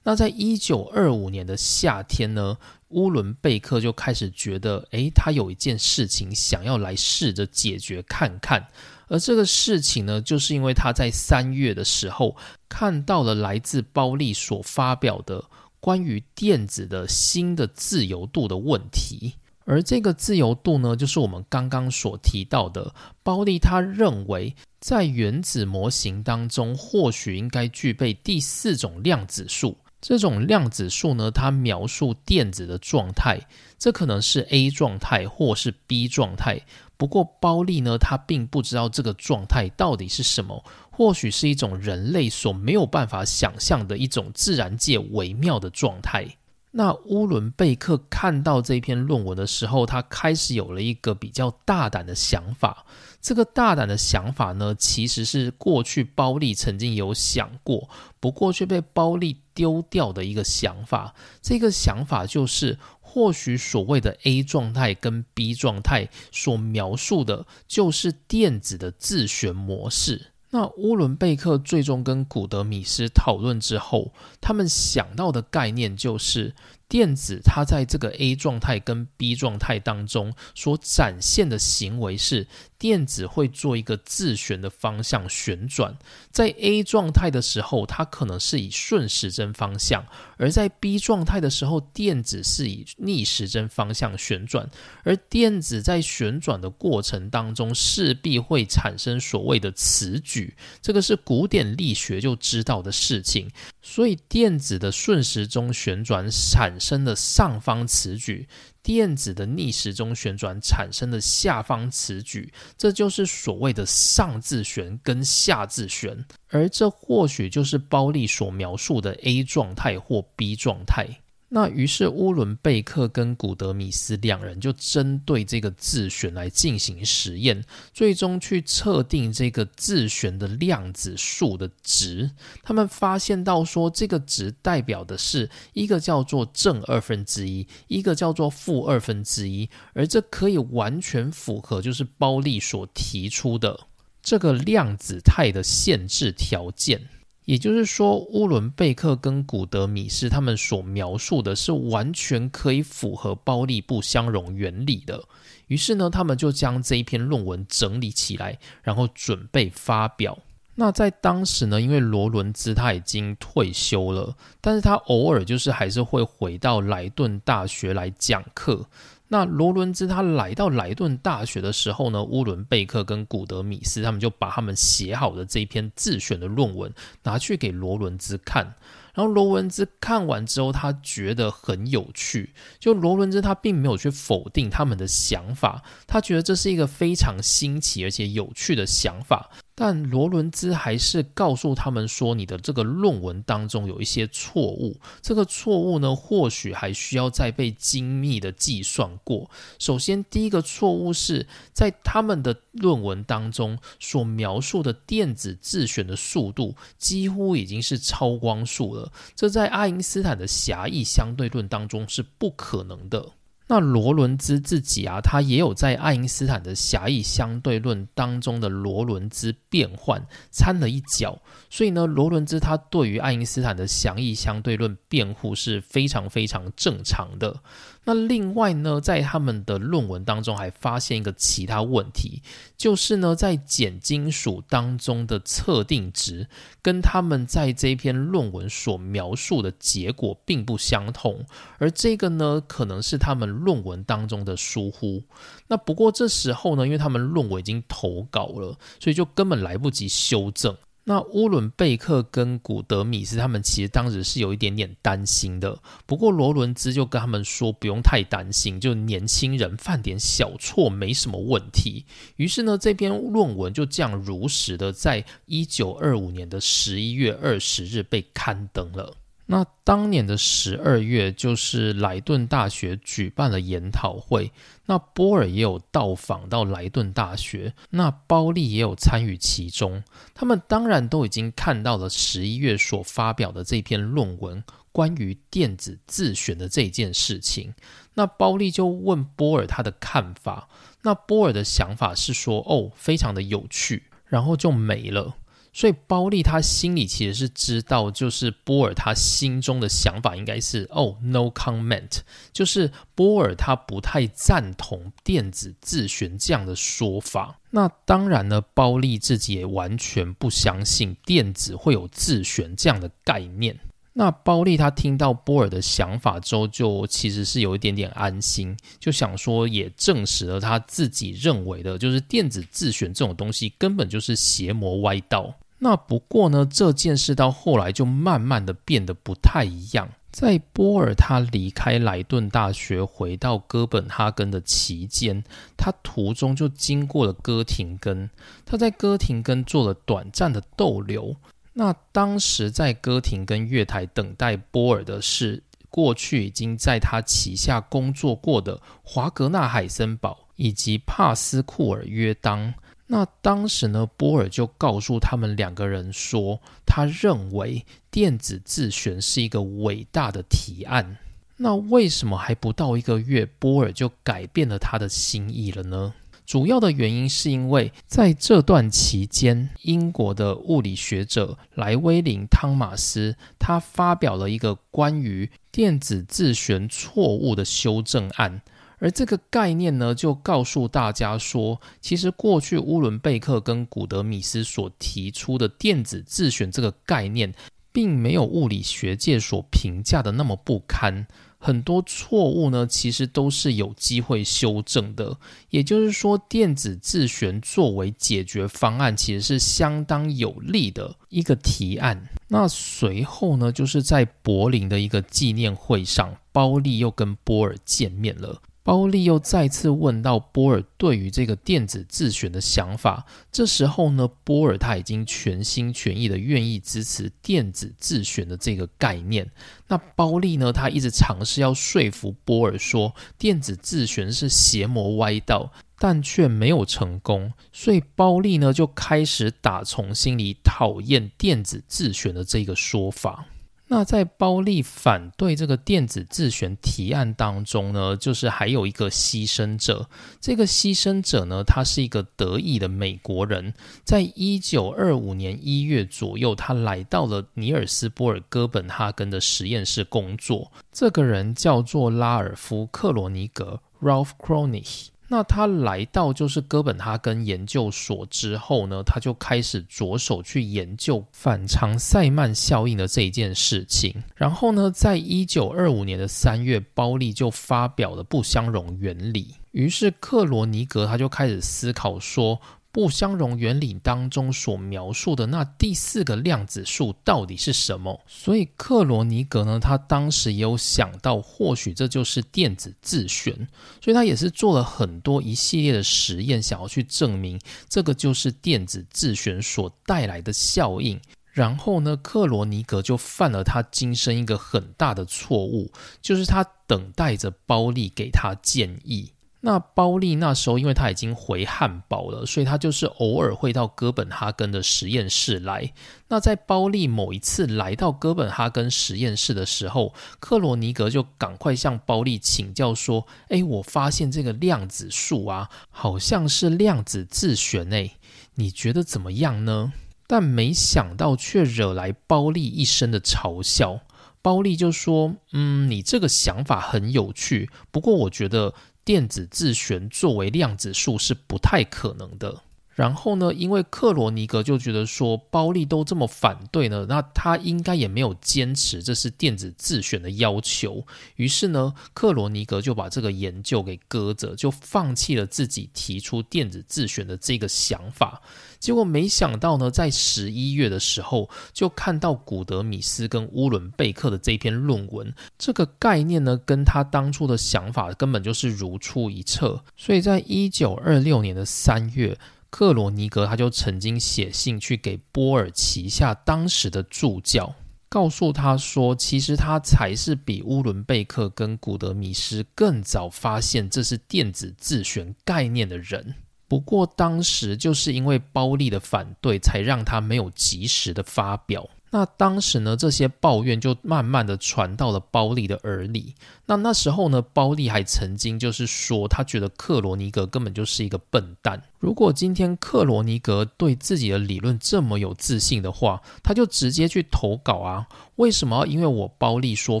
那在一九二五年的夏天呢？乌伦贝克就开始觉得，诶，他有一件事情想要来试着解决看看。而这个事情呢，就是因为他在三月的时候看到了来自包利所发表的关于电子的新的自由度的问题。而这个自由度呢，就是我们刚刚所提到的，包利他认为在原子模型当中，或许应该具备第四种量子数。这种量子数呢，它描述电子的状态，这可能是 A 状态或是 B 状态。不过包利呢，他并不知道这个状态到底是什么，或许是一种人类所没有办法想象的一种自然界微妙的状态。那乌伦贝克看到这篇论文的时候，他开始有了一个比较大胆的想法。这个大胆的想法呢，其实是过去包利曾经有想过，不过却被包利丢掉的一个想法。这个想法就是，或许所谓的 A 状态跟 B 状态所描述的，就是电子的自旋模式。那乌伦贝克最终跟古德米斯讨论之后，他们想到的概念就是，电子它在这个 A 状态跟 B 状态当中所展现的行为是。电子会做一个自旋的方向旋转，在 A 状态的时候，它可能是以顺时针方向；而在 B 状态的时候，电子是以逆时针方向旋转。而电子在旋转的过程当中，势必会产生所谓的磁矩，这个是古典力学就知道的事情。所以，电子的顺时钟旋转产生的上方磁矩，电子的逆时钟旋转产生的下方磁矩，这就是所谓的上自旋跟下自旋，而这或许就是包利所描述的 A 状态或 B 状态。那于是乌伦贝克跟古德米斯两人就针对这个自旋来进行实验，最终去测定这个自旋的量子数的值。他们发现到说，这个值代表的是一个叫做正二分之一，一个叫做负二分之一，而这可以完全符合就是包利所提出的这个量子态的限制条件。也就是说，乌伦贝克跟古德米斯他们所描述的是完全可以符合包利不相容原理的。于是呢，他们就将这一篇论文整理起来，然后准备发表。那在当时呢，因为罗伦兹他已经退休了，但是他偶尔就是还是会回到莱顿大学来讲课。那罗伦兹他来到莱顿大学的时候呢，乌伦贝克跟古德米斯他们就把他们写好的这一篇自选的论文拿去给罗伦兹看。然后罗伦兹看完之后，他觉得很有趣。就罗伦兹他并没有去否定他们的想法，他觉得这是一个非常新奇而且有趣的想法。但罗伦兹还是告诉他们说：“你的这个论文当中有一些错误，这个错误呢，或许还需要再被精密的计算过。首先，第一个错误是在他们的论文当中所描述的电子自旋的速度几乎已经是超光速了，这在爱因斯坦的狭义相对论当中是不可能的。”那罗伦兹自己啊，他也有在爱因斯坦的狭义相对论当中的罗伦兹变换掺了一脚，所以呢，罗伦兹他对于爱因斯坦的狭义相对论辩护是非常非常正常的。那另外呢，在他们的论文当中还发现一个其他问题，就是呢，在碱金属当中的测定值跟他们在这篇论文所描述的结果并不相同，而这个呢，可能是他们论文当中的疏忽。那不过这时候呢，因为他们论文已经投稿了，所以就根本来不及修正。那乌伦贝克跟古德米斯他们其实当时是有一点点担心的，不过罗伦兹就跟他们说不用太担心，就年轻人犯点小错没什么问题。于是呢，这篇论文就这样如实的在一九二五年的十一月二十日被刊登了。那当年的十二月，就是莱顿大学举办了研讨会，那波尔也有到访到莱顿大学，那包利也有参与其中。他们当然都已经看到了十一月所发表的这篇论文，关于电子自旋的这件事情。那包利就问波尔他的看法，那波尔的想法是说，哦，非常的有趣，然后就没了。所以包利他心里其实是知道，就是波尔他心中的想法应该是哦，no comment，就是波尔他不太赞同电子自旋这样的说法。那当然呢，包利自己也完全不相信电子会有自旋这样的概念。那包利他听到波尔的想法之后，就其实是有一点点安心，就想说也证实了他自己认为的，就是电子自旋这种东西根本就是邪魔歪道。那不过呢，这件事到后来就慢慢的变得不太一样。在波尔他离开莱顿大学回到哥本哈根的期间，他途中就经过了哥廷根。他在哥廷根做了短暂的逗留。那当时在哥廷根月台等待波尔的是过去已经在他旗下工作过的华格纳海森堡以及帕斯库尔约当。那当时呢，波尔就告诉他们两个人说，他认为电子自旋是一个伟大的提案。那为什么还不到一个月，波尔就改变了他的心意了呢？主要的原因是因为在这段期间，英国的物理学者莱威林·汤马斯他发表了一个关于电子自旋错误的修正案。而这个概念呢，就告诉大家说，其实过去乌伦贝克跟古德米斯所提出的电子自旋这个概念，并没有物理学界所评价的那么不堪。很多错误呢，其实都是有机会修正的。也就是说，电子自旋作为解决方案，其实是相当有利的一个提案。那随后呢，就是在柏林的一个纪念会上，包利又跟波尔见面了。包利又再次问到波尔对于这个电子自选的想法。这时候呢，波尔他已经全心全意的愿意支持电子自选的这个概念。那包利呢，他一直尝试要说服波尔说电子自选是邪魔歪道，但却没有成功。所以包利呢就开始打从心里讨厌电子自选的这个说法。那在包利反对这个电子自选提案当中呢，就是还有一个牺牲者。这个牺牲者呢，他是一个德裔的美国人，在一九二五年一月左右，他来到了尼尔斯波尔哥本哈根的实验室工作。这个人叫做拉尔夫克罗尼格 （Ralph Kronig）。那他来到就是哥本哈根研究所之后呢，他就开始着手去研究反常塞曼效应的这一件事情。然后呢，在一九二五年的三月，包利就发表了不相容原理。于是克罗尼格他就开始思考说。不相容原理当中所描述的那第四个量子数到底是什么？所以克罗尼格呢，他当时也有想到，或许这就是电子自旋，所以他也是做了很多一系列的实验，想要去证明这个就是电子自旋所带来的效应。然后呢，克罗尼格就犯了他今生一个很大的错误，就是他等待着包利给他建议。那包利那时候，因为他已经回汉堡了，所以他就是偶尔会到哥本哈根的实验室来。那在包利某一次来到哥本哈根实验室的时候，克罗尼格就赶快向包利请教说：“哎，我发现这个量子数啊，好像是量子自旋诶，你觉得怎么样呢？”但没想到却惹来包利一身的嘲笑。包利就说：“嗯，你这个想法很有趣，不过我觉得。”电子自旋作为量子数是不太可能的。然后呢，因为克罗尼格就觉得说包利都这么反对呢，那他应该也没有坚持这是电子自选的要求。于是呢，克罗尼格就把这个研究给搁着，就放弃了自己提出电子自选的这个想法。结果没想到呢，在十一月的时候，就看到古德米斯跟乌伦贝克的这篇论文，这个概念呢，跟他当初的想法根本就是如出一辙。所以在一九二六年的三月，克罗尼格他就曾经写信去给波尔旗下当时的助教，告诉他说，其实他才是比乌伦贝克跟古德米斯更早发现这是电子自旋概念的人。不过当时就是因为包利的反对，才让他没有及时的发表。那当时呢，这些抱怨就慢慢的传到了包利的耳里。那那时候呢，包利还曾经就是说，他觉得克罗尼格根本就是一个笨蛋。如果今天克罗尼格对自己的理论这么有自信的话，他就直接去投稿啊！为什么要因为我包利说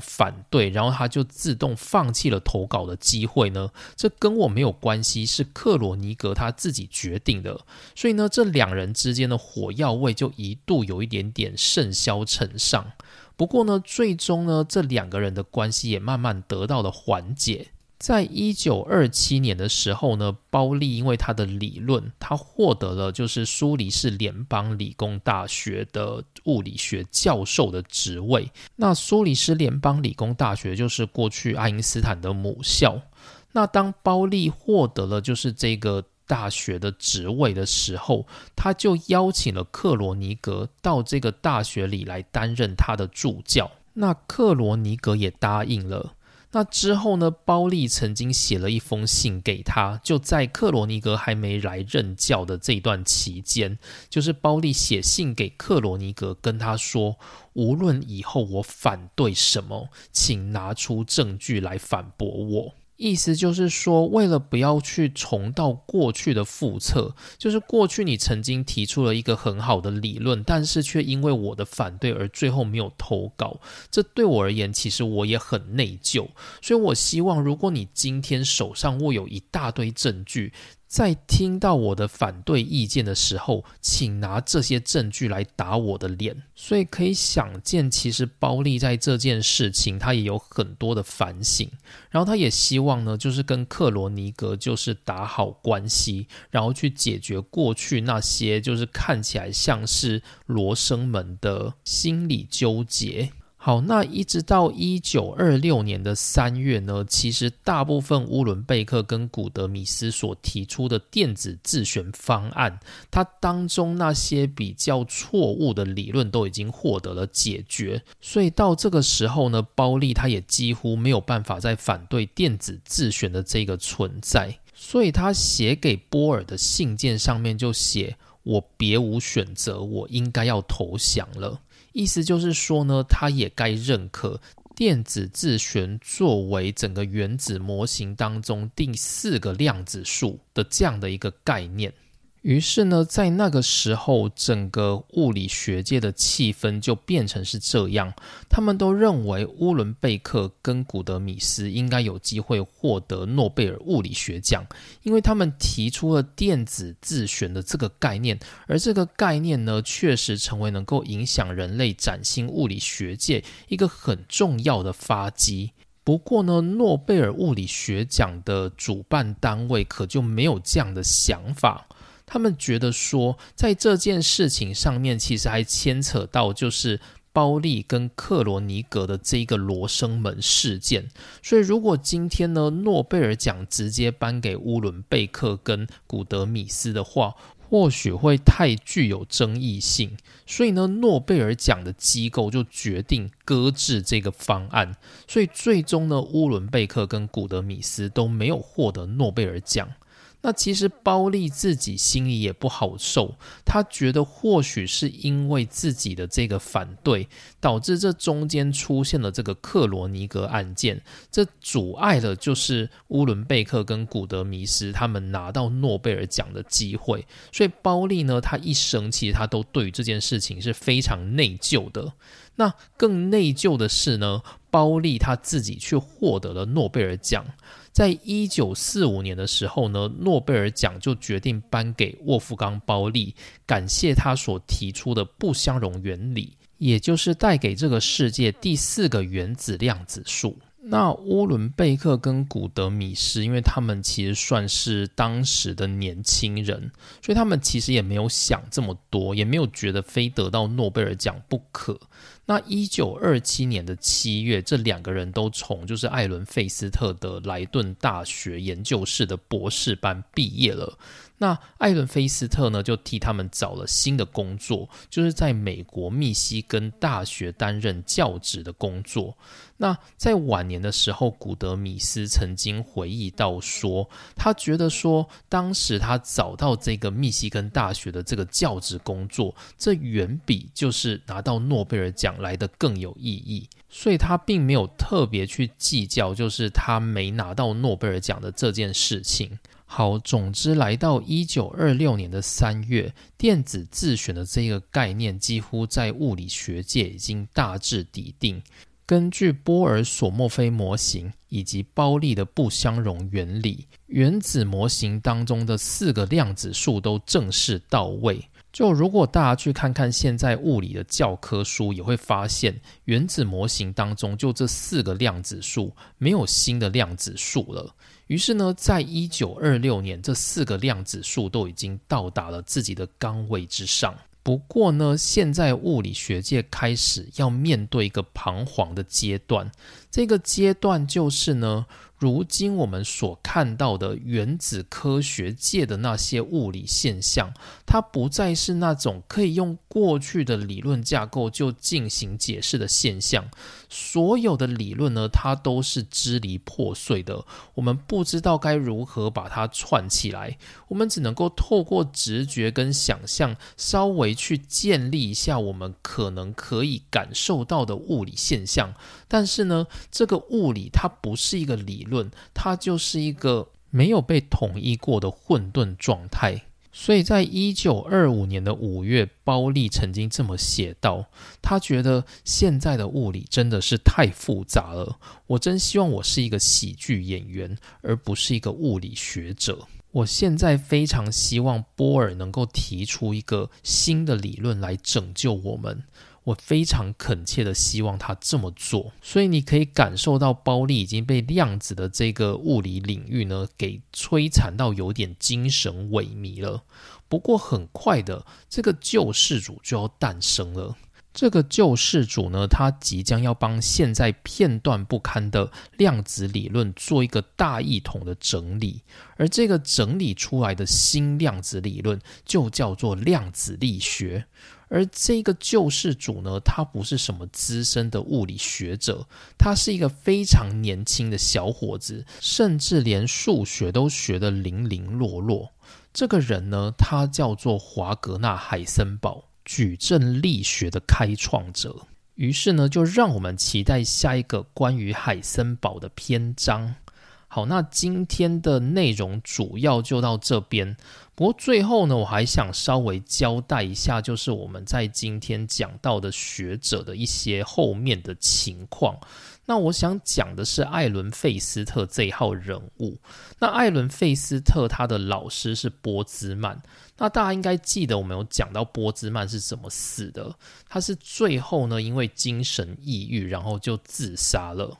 反对，然后他就自动放弃了投稿的机会呢？这跟我没有关系，是克罗尼格他自己决定的。所以呢，这两人之间的火药味就一度有一点点甚嚣尘上。不过呢，最终呢，这两个人的关系也慢慢得到了缓解。在一九二七年的时候呢，包利因为他的理论，他获得了就是苏黎世联邦理工大学的物理学教授的职位。那苏黎世联邦理工大学就是过去爱因斯坦的母校。那当包利获得了就是这个大学的职位的时候，他就邀请了克罗尼格到这个大学里来担任他的助教。那克罗尼格也答应了。那之后呢？包利曾经写了一封信给他，就在克罗尼格还没来任教的这段期间，就是包利写信给克罗尼格，跟他说，无论以后我反对什么，请拿出证据来反驳我。意思就是说，为了不要去重蹈过去的覆辙，就是过去你曾经提出了一个很好的理论，但是却因为我的反对而最后没有投稿。这对我而言，其实我也很内疚。所以我希望，如果你今天手上握有一大堆证据，在听到我的反对意见的时候，请拿这些证据来打我的脸。所以可以想见，其实包利在这件事情他也有很多的反省，然后他也希望呢，就是跟克罗尼格就是打好关系，然后去解决过去那些就是看起来像是罗生门的心理纠结。好，那一直到一九二六年的三月呢，其实大部分乌伦贝克跟古德米斯所提出的电子自旋方案，它当中那些比较错误的理论都已经获得了解决，所以到这个时候呢，包利他也几乎没有办法再反对电子自旋的这个存在，所以他写给波尔的信件上面就写：“我别无选择，我应该要投降了。”意思就是说呢，他也该认可电子自旋作为整个原子模型当中第四个量子数的这样的一个概念。于是呢，在那个时候，整个物理学界的气氛就变成是这样。他们都认为乌伦贝克跟古德米斯应该有机会获得诺贝尔物理学奖，因为他们提出了电子自旋的这个概念，而这个概念呢，确实成为能够影响人类崭新物理学界一个很重要的发基。不过呢，诺贝尔物理学奖的主办单位可就没有这样的想法。他们觉得说，在这件事情上面，其实还牵扯到就是包利跟克罗尼格的这一个罗生门事件。所以，如果今天呢，诺贝尔奖直接颁给乌伦贝克跟古德米斯的话，或许会太具有争议性。所以呢，诺贝尔奖的机构就决定搁置这个方案。所以，最终呢，乌伦贝克跟古德米斯都没有获得诺贝尔奖。那其实包利自己心里也不好受，他觉得或许是因为自己的这个反对，导致这中间出现了这个克罗尼格案件，这阻碍了就是乌伦贝克跟古德米斯他们拿到诺贝尔奖的机会。所以包利呢，他一生气，他都对这件事情是非常内疚的。那更内疚的是呢，包利他自己却获得了诺贝尔奖。在一九四五年的时候呢，诺贝尔奖就决定颁给沃夫冈·包利，感谢他所提出的不相容原理，也就是带给这个世界第四个原子量子数。那乌伦贝克跟古德米斯，因为他们其实算是当时的年轻人，所以他们其实也没有想这么多，也没有觉得非得到诺贝尔奖不可。那一九二七年的七月，这两个人都从就是艾伦费斯特的莱顿大学研究室的博士班毕业了。那艾伦菲斯特呢，就替他们找了新的工作，就是在美国密西根大学担任教职的工作。那在晚年的时候，古德米斯曾经回忆到说，他觉得说，当时他找到这个密西根大学的这个教职工作，这远比就是拿到诺贝尔奖来的更有意义，所以他并没有特别去计较，就是他没拿到诺贝尔奖的这件事情。好，总之来到一九二六年的三月，电子自旋的这个概念几乎在物理学界已经大致底定。根据波尔索莫菲模型以及包利的不相容原理，原子模型当中的四个量子数都正式到位。就如果大家去看看现在物理的教科书，也会发现原子模型当中就这四个量子数，没有新的量子数了。于是呢，在一九二六年，这四个量子数都已经到达了自己的岗位之上。不过呢，现在物理学界开始要面对一个彷徨的阶段，这个阶段就是呢。如今我们所看到的原子科学界的那些物理现象，它不再是那种可以用过去的理论架构就进行解释的现象。所有的理论呢，它都是支离破碎的。我们不知道该如何把它串起来，我们只能够透过直觉跟想象，稍微去建立一下我们可能可以感受到的物理现象。但是呢，这个物理它不是一个理论，它就是一个没有被统一过的混沌状态。所以在一九二五年的五月，包利曾经这么写道：“他觉得现在的物理真的是太复杂了。我真希望我是一个喜剧演员，而不是一个物理学者。我现在非常希望波尔能够提出一个新的理论来拯救我们。”我非常恳切的希望他这么做，所以你可以感受到包利已经被量子的这个物理领域呢给摧残到有点精神萎靡了。不过很快的，这个救世主就要诞生了。这个救世主呢，他即将要帮现在片段不堪的量子理论做一个大一统的整理，而这个整理出来的新量子理论就叫做量子力学。而这个救世主呢，他不是什么资深的物理学者，他是一个非常年轻的小伙子，甚至连数学都学得零零落落。这个人呢，他叫做华格纳·海森堡。矩阵力学的开创者，于是呢，就让我们期待下一个关于海森堡的篇章。好，那今天的内容主要就到这边。不过最后呢，我还想稍微交代一下，就是我们在今天讲到的学者的一些后面的情况。那我想讲的是艾伦·费斯特这一号人物。那艾伦·费斯特他的老师是波兹曼。那大家应该记得，我们有讲到波兹曼是怎么死的。他是最后呢，因为精神抑郁，然后就自杀了。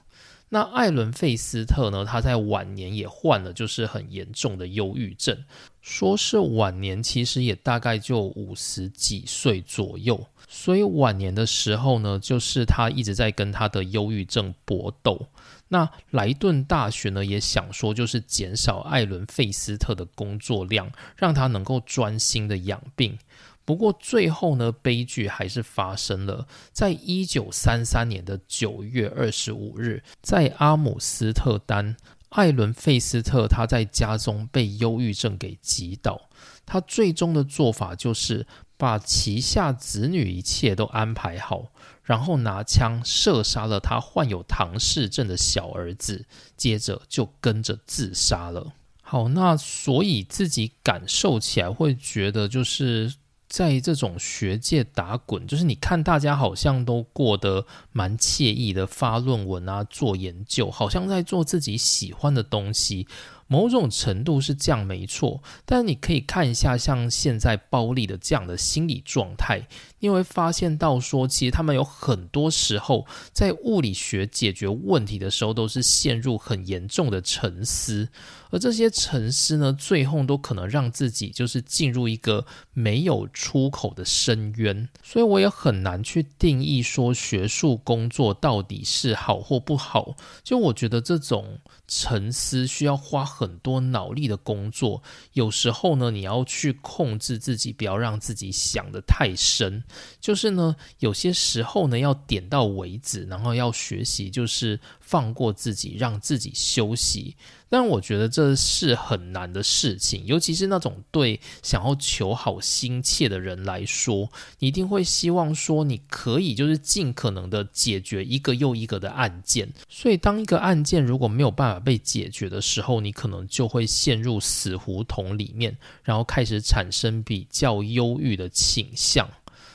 那艾伦·费斯特呢，他在晚年也患了就是很严重的忧郁症。说是晚年，其实也大概就五十几岁左右。所以晚年的时候呢，就是他一直在跟他的忧郁症搏斗。那莱顿大学呢也想说，就是减少艾伦·费斯特的工作量，让他能够专心的养病。不过最后呢，悲剧还是发生了。在一九三三年的九月二十五日，在阿姆斯特丹，艾伦·费斯特他在家中被忧郁症给击倒。他最终的做法就是把旗下子女一切都安排好。然后拿枪射杀了他患有唐氏症的小儿子，接着就跟着自杀了。好，那所以自己感受起来会觉得，就是在这种学界打滚，就是你看大家好像都过得蛮惬意的，发论文啊，做研究，好像在做自己喜欢的东西。某种程度是这样没错，但你可以看一下像现在暴力的这样的心理状态，因为发现到说，其实他们有很多时候在物理学解决问题的时候，都是陷入很严重的沉思。而这些沉思呢，最后都可能让自己就是进入一个没有出口的深渊，所以我也很难去定义说学术工作到底是好或不好。就我觉得这种沉思需要花很多脑力的工作，有时候呢，你要去控制自己，不要让自己想的太深。就是呢，有些时候呢，要点到为止，然后要学习，就是放过自己，让自己休息。但我觉得这是很难的事情，尤其是那种对想要求好心切的人来说，你一定会希望说你可以就是尽可能的解决一个又一个的案件。所以，当一个案件如果没有办法被解决的时候，你可能就会陷入死胡同里面，然后开始产生比较忧郁的倾向。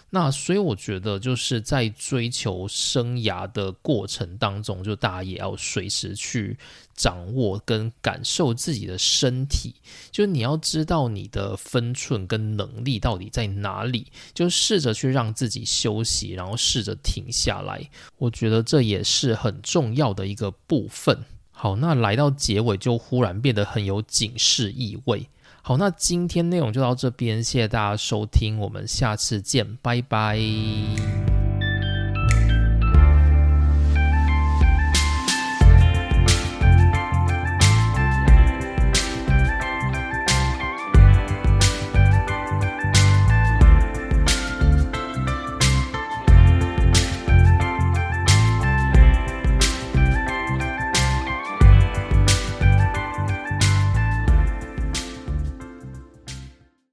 那所以我觉得就是在追求生涯的过程当中，就大家也要随时去掌握跟感受自己的身体，就是你要知道你的分寸跟能力到底在哪里，就试着去让自己休息，然后试着停下来。我觉得这也是很重要的一个部分。好，那来到结尾就忽然变得很有警示意味。好，那今天内容就到这边，谢谢大家收听，我们下次见，拜拜。